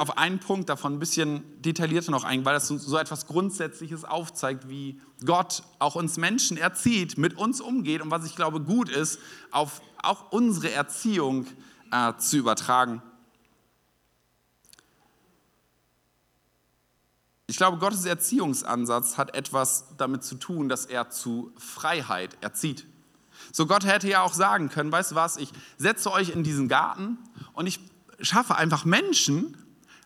auf einen Punkt davon ein bisschen detaillierter noch ein, weil das so etwas Grundsätzliches aufzeigt, wie Gott auch uns Menschen erzieht, mit uns umgeht und was ich glaube gut ist, auf auch unsere Erziehung äh, zu übertragen. Ich glaube, Gottes Erziehungsansatz hat etwas damit zu tun, dass er zu Freiheit erzieht. So Gott hätte ja auch sagen können, weißt du was, ich setze euch in diesen Garten und ich schaffe einfach Menschen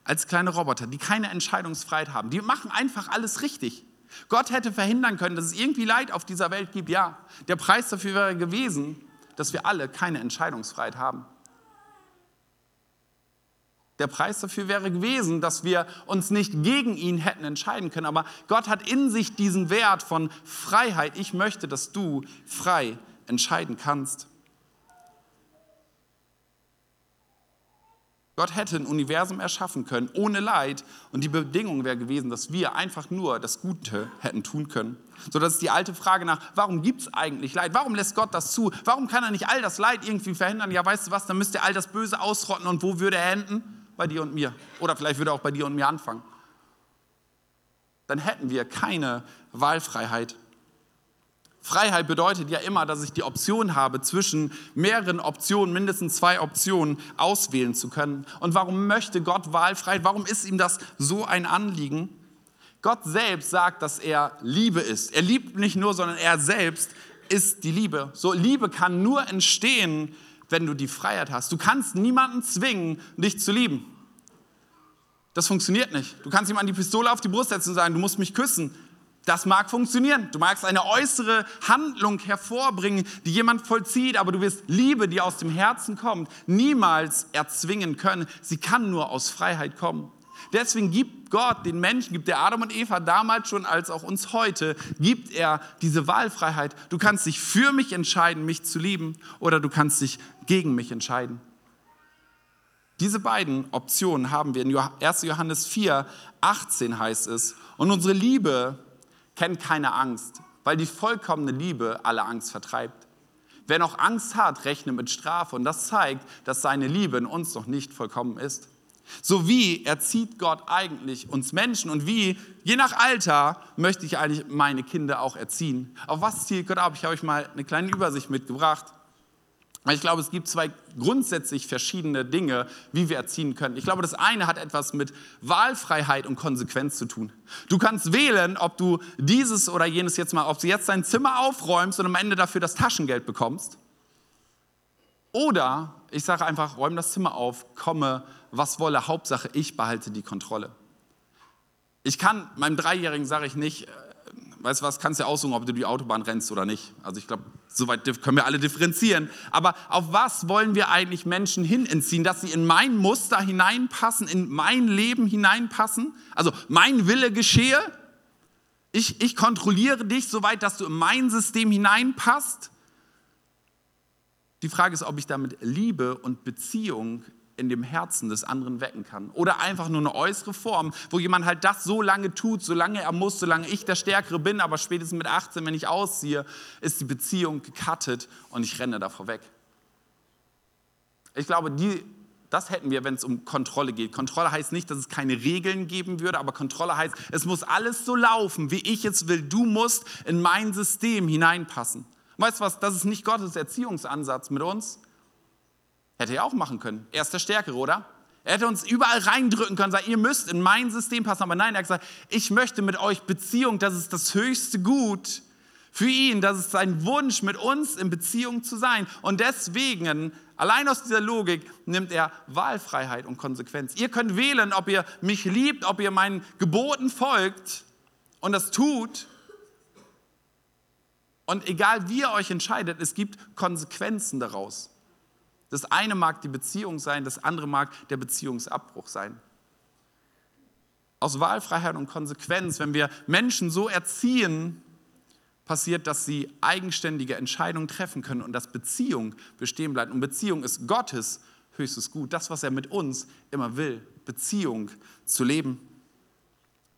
als kleine Roboter, die keine Entscheidungsfreiheit haben. Die machen einfach alles richtig. Gott hätte verhindern können, dass es irgendwie Leid auf dieser Welt gibt. Ja, der Preis dafür wäre gewesen, dass wir alle keine Entscheidungsfreiheit haben. Der Preis dafür wäre gewesen, dass wir uns nicht gegen ihn hätten entscheiden können. Aber Gott hat in sich diesen Wert von Freiheit. Ich möchte, dass du frei entscheiden kannst. Gott hätte ein Universum erschaffen können ohne Leid und die Bedingung wäre gewesen, dass wir einfach nur das Gute hätten tun können. So dass die alte Frage nach, warum gibt es eigentlich Leid? Warum lässt Gott das zu? Warum kann er nicht all das Leid irgendwie verhindern? Ja, weißt du was, dann müsste er all das Böse ausrotten und wo würde er enden? Bei dir und mir. Oder vielleicht würde er auch bei dir und mir anfangen. Dann hätten wir keine Wahlfreiheit. Freiheit bedeutet ja immer, dass ich die Option habe, zwischen mehreren Optionen, mindestens zwei Optionen auswählen zu können. Und warum möchte Gott Wahlfreiheit? Warum ist ihm das so ein Anliegen? Gott selbst sagt, dass er Liebe ist. Er liebt nicht nur, sondern er selbst ist die Liebe. So Liebe kann nur entstehen, wenn du die Freiheit hast. Du kannst niemanden zwingen, dich zu lieben. Das funktioniert nicht. Du kannst ihm an die Pistole auf die Brust setzen und sagen, du musst mich küssen. Das mag funktionieren. Du magst eine äußere Handlung hervorbringen, die jemand vollzieht, aber du wirst Liebe, die aus dem Herzen kommt, niemals erzwingen können. Sie kann nur aus Freiheit kommen. Deswegen gibt Gott den Menschen, gibt der Adam und Eva damals schon als auch uns heute, gibt er diese Wahlfreiheit. Du kannst dich für mich entscheiden, mich zu lieben, oder du kannst dich gegen mich entscheiden. Diese beiden Optionen haben wir in 1. Johannes 4, 18 heißt es. Und unsere Liebe kennt keine Angst, weil die vollkommene Liebe alle Angst vertreibt. Wer noch Angst hat, rechne mit Strafe und das zeigt, dass seine Liebe in uns noch nicht vollkommen ist. So wie erzieht Gott eigentlich uns Menschen und wie, je nach Alter, möchte ich eigentlich meine Kinder auch erziehen. Auf was zielt Gott ab? Ich habe euch mal eine kleine Übersicht mitgebracht. Ich glaube, es gibt zwei grundsätzlich verschiedene Dinge, wie wir erziehen können. Ich glaube, das eine hat etwas mit Wahlfreiheit und Konsequenz zu tun. Du kannst wählen, ob du dieses oder jenes jetzt mal, ob du jetzt dein Zimmer aufräumst und am Ende dafür das Taschengeld bekommst. Oder ich sage einfach, räum das Zimmer auf, komme, was wolle, Hauptsache ich behalte die Kontrolle. Ich kann, meinem Dreijährigen sage ich nicht, weißt du was, kannst ja aussuchen, ob du die Autobahn rennst oder nicht. Also ich glaube, soweit können wir alle differenzieren. Aber auf was wollen wir eigentlich Menschen hin entziehen? Dass sie in mein Muster hineinpassen, in mein Leben hineinpassen? Also mein Wille geschehe? Ich, ich kontrolliere dich soweit, dass du in mein System hineinpasst? Die Frage ist, ob ich damit Liebe und Beziehung in dem Herzen des anderen wecken kann. Oder einfach nur eine äußere Form, wo jemand halt das so lange tut, solange er muss, solange ich der Stärkere bin, aber spätestens mit 18, wenn ich ausziehe, ist die Beziehung gekattet und ich renne davor weg. Ich glaube, die, das hätten wir, wenn es um Kontrolle geht. Kontrolle heißt nicht, dass es keine Regeln geben würde, aber Kontrolle heißt, es muss alles so laufen, wie ich es will. Du musst in mein System hineinpassen. Weißt du was, das ist nicht Gottes Erziehungsansatz mit uns. Hätte er auch machen können. Er ist der Stärkere, oder? Er hätte uns überall reindrücken können, sagen, ihr müsst in mein System passen. Aber nein, er hat gesagt, ich möchte mit euch Beziehung, das ist das höchste Gut für ihn. Das ist sein Wunsch, mit uns in Beziehung zu sein. Und deswegen, allein aus dieser Logik, nimmt er Wahlfreiheit und Konsequenz. Ihr könnt wählen, ob ihr mich liebt, ob ihr meinen Geboten folgt und das tut. Und egal wie ihr euch entscheidet, es gibt Konsequenzen daraus. Das eine mag die Beziehung sein, das andere mag der Beziehungsabbruch sein. Aus Wahlfreiheit und Konsequenz, wenn wir Menschen so erziehen, passiert, dass sie eigenständige Entscheidungen treffen können und dass Beziehung bestehen bleibt. Und Beziehung ist Gottes höchstes Gut, das, was er mit uns immer will, Beziehung zu leben.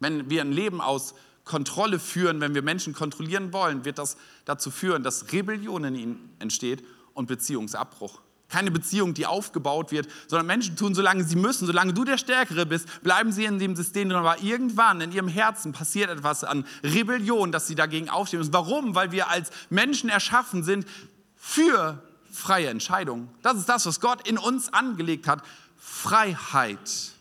Wenn wir ein Leben aus Kontrolle führen, wenn wir Menschen kontrollieren wollen, wird das dazu führen, dass Rebellion in ihnen entsteht und Beziehungsabbruch. Keine Beziehung, die aufgebaut wird, sondern Menschen tun, solange sie müssen, solange du der Stärkere bist, bleiben sie in dem System drin. Aber irgendwann in ihrem Herzen passiert etwas an Rebellion, dass sie dagegen aufstehen müssen. Warum? Weil wir als Menschen erschaffen sind für freie Entscheidungen. Das ist das, was Gott in uns angelegt hat. Freiheit.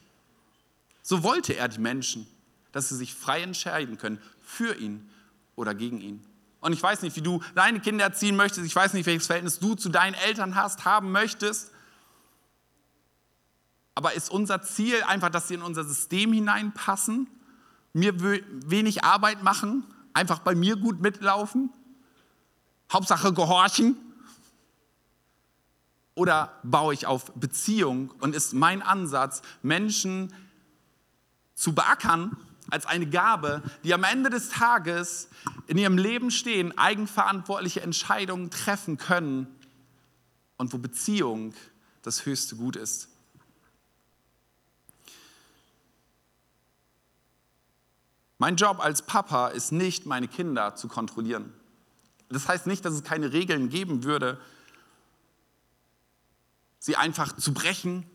So wollte er die Menschen, dass sie sich frei entscheiden können für ihn oder gegen ihn. Und ich weiß nicht, wie du deine Kinder erziehen möchtest. Ich weiß nicht, welches Verhältnis du zu deinen Eltern hast, haben möchtest. Aber ist unser Ziel einfach, dass sie in unser System hineinpassen, mir wenig Arbeit machen, einfach bei mir gut mitlaufen? Hauptsache gehorchen? Oder baue ich auf Beziehung und ist mein Ansatz, Menschen zu beackern als eine Gabe, die am Ende des Tages in ihrem Leben stehen, eigenverantwortliche Entscheidungen treffen können und wo Beziehung das höchste Gut ist. Mein Job als Papa ist nicht, meine Kinder zu kontrollieren. Das heißt nicht, dass es keine Regeln geben würde, sie einfach zu brechen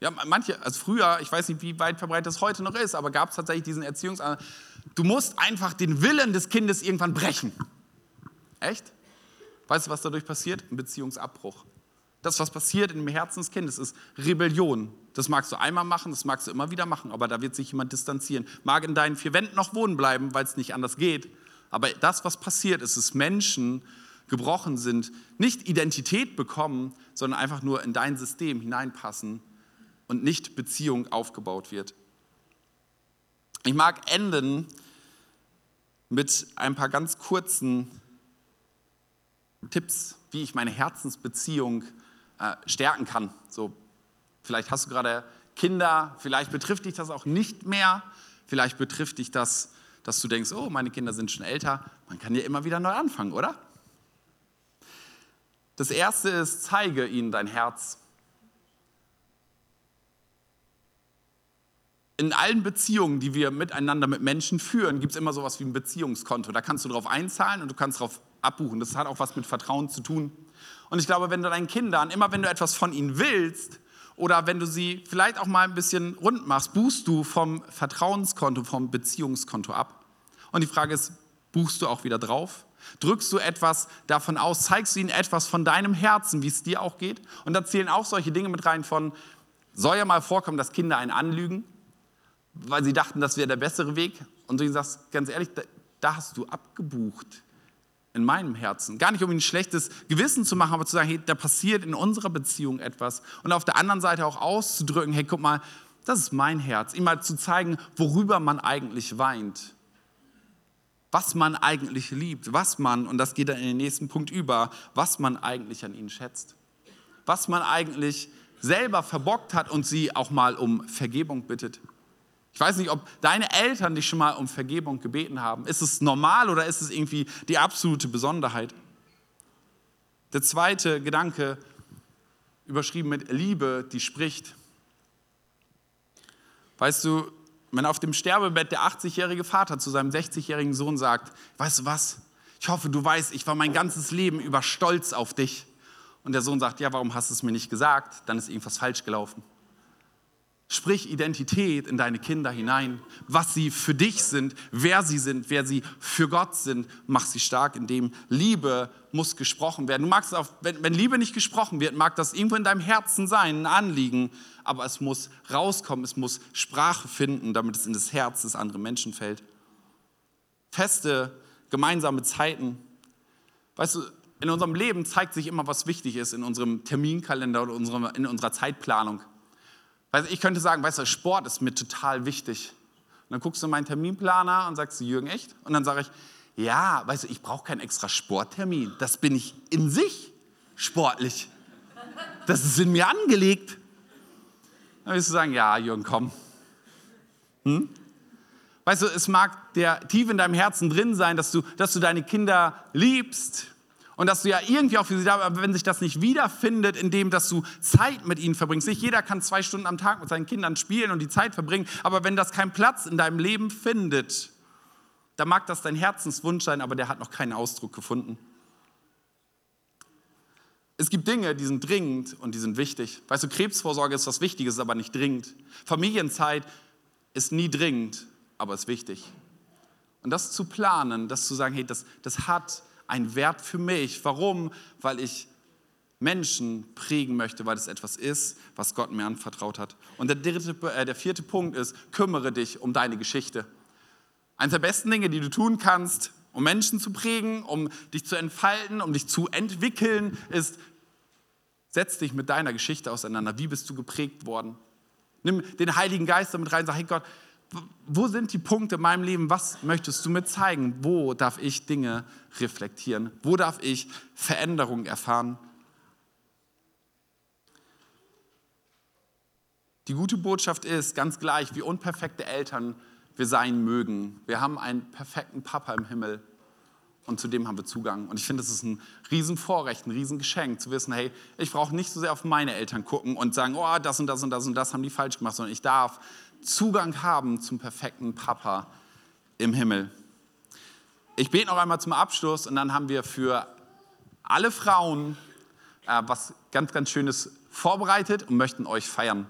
ja, manche, also früher, ich weiß nicht, wie weit verbreitet das heute noch ist, aber gab es tatsächlich diesen Erziehungsansatz, du musst einfach den Willen des Kindes irgendwann brechen. Echt? Weißt du, was dadurch passiert? Ein Beziehungsabbruch. Das, was passiert in dem Herzen des Kindes, ist Rebellion. Das magst du einmal machen, das magst du immer wieder machen, aber da wird sich jemand distanzieren. Mag in deinen vier Wänden noch wohnen bleiben, weil es nicht anders geht. Aber das, was passiert, ist, dass Menschen gebrochen sind, nicht Identität bekommen, sondern einfach nur in dein System hineinpassen und nicht Beziehung aufgebaut wird. Ich mag enden mit ein paar ganz kurzen Tipps, wie ich meine Herzensbeziehung äh, stärken kann. So, vielleicht hast du gerade Kinder, vielleicht betrifft dich das auch nicht mehr, vielleicht betrifft dich das, dass du denkst, oh, meine Kinder sind schon älter. Man kann ja immer wieder neu anfangen, oder? Das erste ist, zeige ihnen dein Herz. In allen Beziehungen, die wir miteinander mit Menschen führen, gibt es immer sowas wie ein Beziehungskonto. Da kannst du drauf einzahlen und du kannst drauf abbuchen. Das hat auch was mit Vertrauen zu tun. Und ich glaube, wenn du deinen Kindern, immer wenn du etwas von ihnen willst, oder wenn du sie vielleicht auch mal ein bisschen rund machst, buchst du vom Vertrauenskonto, vom Beziehungskonto ab. Und die Frage ist, buchst du auch wieder drauf? Drückst du etwas davon aus? Zeigst du ihnen etwas von deinem Herzen, wie es dir auch geht? Und da zählen auch solche Dinge mit rein von, soll ja mal vorkommen, dass Kinder einen anlügen weil sie dachten, das wäre der bessere Weg. Und du sagst, ganz ehrlich, da, da hast du abgebucht in meinem Herzen. Gar nicht, um ihnen ein schlechtes Gewissen zu machen, aber zu sagen, hey, da passiert in unserer Beziehung etwas. Und auf der anderen Seite auch auszudrücken, hey, guck mal, das ist mein Herz. Ihm mal zu zeigen, worüber man eigentlich weint. Was man eigentlich liebt, was man, und das geht dann in den nächsten Punkt über, was man eigentlich an ihnen schätzt. Was man eigentlich selber verbockt hat und sie auch mal um Vergebung bittet. Ich weiß nicht, ob deine Eltern dich schon mal um Vergebung gebeten haben. Ist es normal oder ist es irgendwie die absolute Besonderheit? Der zweite Gedanke, überschrieben mit Liebe, die spricht. Weißt du, wenn auf dem Sterbebett der 80-jährige Vater zu seinem 60-jährigen Sohn sagt, weißt du was, ich hoffe, du weißt, ich war mein ganzes Leben über stolz auf dich. Und der Sohn sagt, ja, warum hast du es mir nicht gesagt? Dann ist irgendwas falsch gelaufen. Sprich Identität in deine Kinder hinein, was sie für dich sind, wer sie sind, wer sie für Gott sind. Mach sie stark, indem Liebe muss gesprochen werden. Du magst auch, wenn, wenn Liebe nicht gesprochen wird, mag das irgendwo in deinem Herzen sein, ein Anliegen, aber es muss rauskommen, es muss Sprache finden, damit es in das Herz des anderen Menschen fällt. Feste gemeinsame Zeiten. Weißt du, in unserem Leben zeigt sich immer, was wichtig ist in unserem Terminkalender oder in unserer Zeitplanung. Weißt, ich könnte sagen, weißt du, Sport ist mir total wichtig. Und dann guckst du meinen Terminplaner und sagst Jürgen, echt? Und dann sage ich, ja, weißt du, ich brauche keinen extra Sporttermin. Das bin ich in sich sportlich. Das ist in mir angelegt. Dann wirst du sagen, ja, Jürgen, komm. Hm? Weißt du, es mag der tief in deinem Herzen drin sein, dass du, dass du deine Kinder liebst, und dass du ja irgendwie auch für sie da aber wenn sich das nicht wiederfindet, indem dass du Zeit mit ihnen verbringst. Nicht jeder kann zwei Stunden am Tag mit seinen Kindern spielen und die Zeit verbringen, aber wenn das keinen Platz in deinem Leben findet, dann mag das dein Herzenswunsch sein, aber der hat noch keinen Ausdruck gefunden. Es gibt Dinge, die sind dringend und die sind wichtig. Weißt du, Krebsvorsorge ist was Wichtiges, aber nicht dringend. Familienzeit ist nie dringend, aber ist wichtig. Und das zu planen, das zu sagen, hey, das, das hat einen Wert für mich. Warum? Weil ich Menschen prägen möchte, weil es etwas ist, was Gott mir anvertraut hat. Und der, dritte, äh, der vierte Punkt ist, kümmere dich um deine Geschichte. Eines der besten Dinge, die du tun kannst, um Menschen zu prägen, um dich zu entfalten, um dich zu entwickeln, ist, setz dich mit deiner Geschichte auseinander. Wie bist du geprägt worden? Nimm den Heiligen Geist damit rein, sag, hey Gott, wo sind die Punkte in meinem Leben? Was möchtest du mir zeigen? Wo darf ich Dinge reflektieren? Wo darf ich Veränderungen erfahren? Die gute Botschaft ist, ganz gleich, wie unperfekte Eltern wir sein mögen, wir haben einen perfekten Papa im Himmel und zu dem haben wir Zugang. Und ich finde, es ist ein Riesenvorrecht, ein Riesengeschenk, zu wissen, hey, ich brauche nicht so sehr auf meine Eltern gucken und sagen, oh, das und das und das und das haben die falsch gemacht, sondern ich darf Zugang haben zum perfekten Papa im Himmel. Ich bete noch einmal zum Abschluss und dann haben wir für alle Frauen äh, was ganz, ganz Schönes vorbereitet und möchten euch feiern.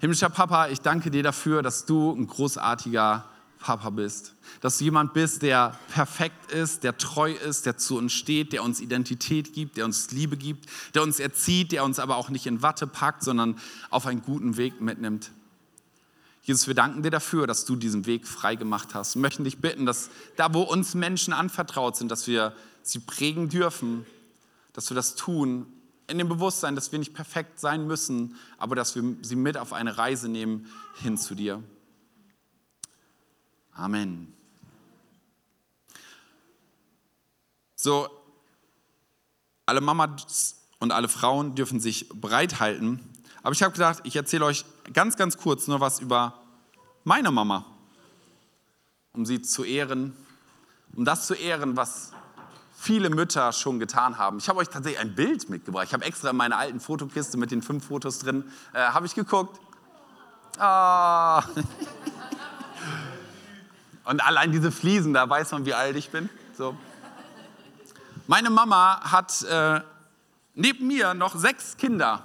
Himmlischer Papa, ich danke dir dafür, dass du ein großartiger Papa bist. Dass du jemand bist, der perfekt ist, der treu ist, der zu uns steht, der uns Identität gibt, der uns Liebe gibt, der uns erzieht, der uns aber auch nicht in Watte packt, sondern auf einen guten Weg mitnimmt. Jesus, wir danken dir dafür, dass du diesen Weg frei gemacht hast. Wir möchten dich bitten, dass da, wo uns Menschen anvertraut sind, dass wir sie prägen dürfen, dass wir das tun in dem Bewusstsein, dass wir nicht perfekt sein müssen, aber dass wir sie mit auf eine Reise nehmen hin zu dir. Amen. So, alle Mamas und alle Frauen dürfen sich bereithalten. Aber ich habe gedacht, ich erzähle euch ganz, ganz kurz nur was über meine Mama, um sie zu ehren, um das zu ehren, was viele Mütter schon getan haben. Ich habe euch tatsächlich ein Bild mitgebracht. Ich habe extra in meiner alten Fotokiste mit den fünf Fotos drin, äh, habe ich geguckt. Ah. Und allein diese Fliesen, da weiß man, wie alt ich bin. So. Meine Mama hat äh, neben mir noch sechs Kinder.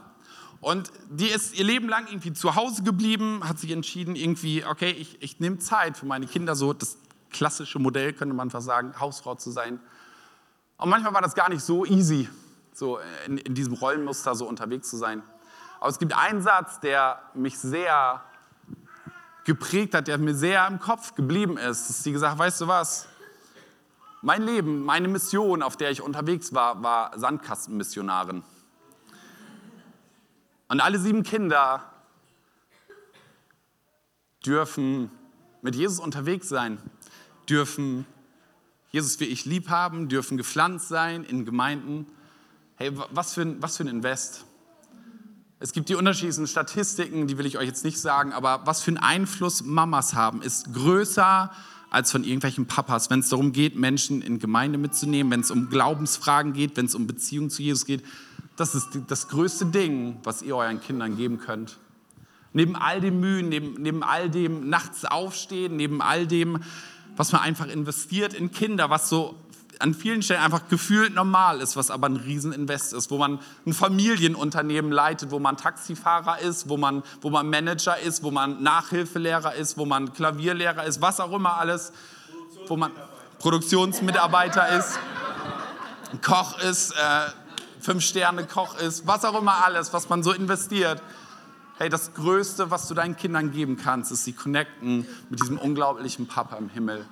Und die ist ihr Leben lang irgendwie zu Hause geblieben, hat sich entschieden, irgendwie, okay, ich, ich nehme Zeit für meine Kinder, so das klassische Modell, könnte man fast sagen, Hausfrau zu sein. Und manchmal war das gar nicht so easy, so in, in diesem Rollenmuster so unterwegs zu sein. Aber es gibt einen Satz, der mich sehr geprägt hat, der mir sehr im Kopf geblieben ist. Dass sie gesagt, weißt du was? Mein Leben, meine Mission, auf der ich unterwegs war, war Sandkastenmissionarin. Und alle sieben Kinder dürfen mit Jesus unterwegs sein, dürfen Jesus wie ich lieb haben, dürfen gepflanzt sein in Gemeinden. Hey, was für ein, was für ein Invest. Es gibt die unterschiedlichen Statistiken, die will ich euch jetzt nicht sagen, aber was für einen Einfluss Mamas haben, ist größer als von irgendwelchen Papas, wenn es darum geht, Menschen in Gemeinde mitzunehmen, wenn es um Glaubensfragen geht, wenn es um Beziehung zu Jesus geht. Das ist das größte Ding, was ihr euren Kindern geben könnt. Neben all dem Mühen, neben, neben all dem nachts aufstehen, neben all dem was man einfach investiert in Kinder, was so an vielen Stellen einfach gefühlt normal ist, was aber ein Rieseninvest ist, wo man ein Familienunternehmen leitet, wo man Taxifahrer ist, wo man, wo man Manager ist, wo man Nachhilfelehrer ist, wo man Klavierlehrer ist, was auch immer alles, wo man Produktionsmitarbeiter ist, Koch ist, äh, Fünf-Sterne-Koch ist, was auch immer alles, was man so investiert. Hey, das Größte, was du deinen Kindern geben kannst, ist sie connecten mit diesem unglaublichen Papa im Himmel.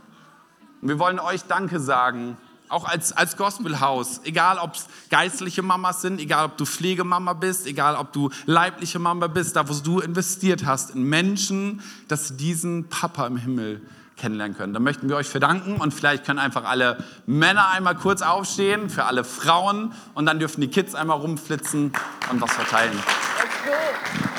Und wir wollen euch Danke sagen, auch als, als Gospelhaus, egal ob es geistliche Mamas sind, egal ob du Pflegemama bist, egal ob du leibliche Mama bist, da wo du investiert hast in Menschen, dass sie diesen Papa im Himmel kennenlernen können. Da möchten wir euch verdanken und vielleicht können einfach alle Männer einmal kurz aufstehen, für alle Frauen und dann dürfen die Kids einmal rumflitzen und was verteilen. Go.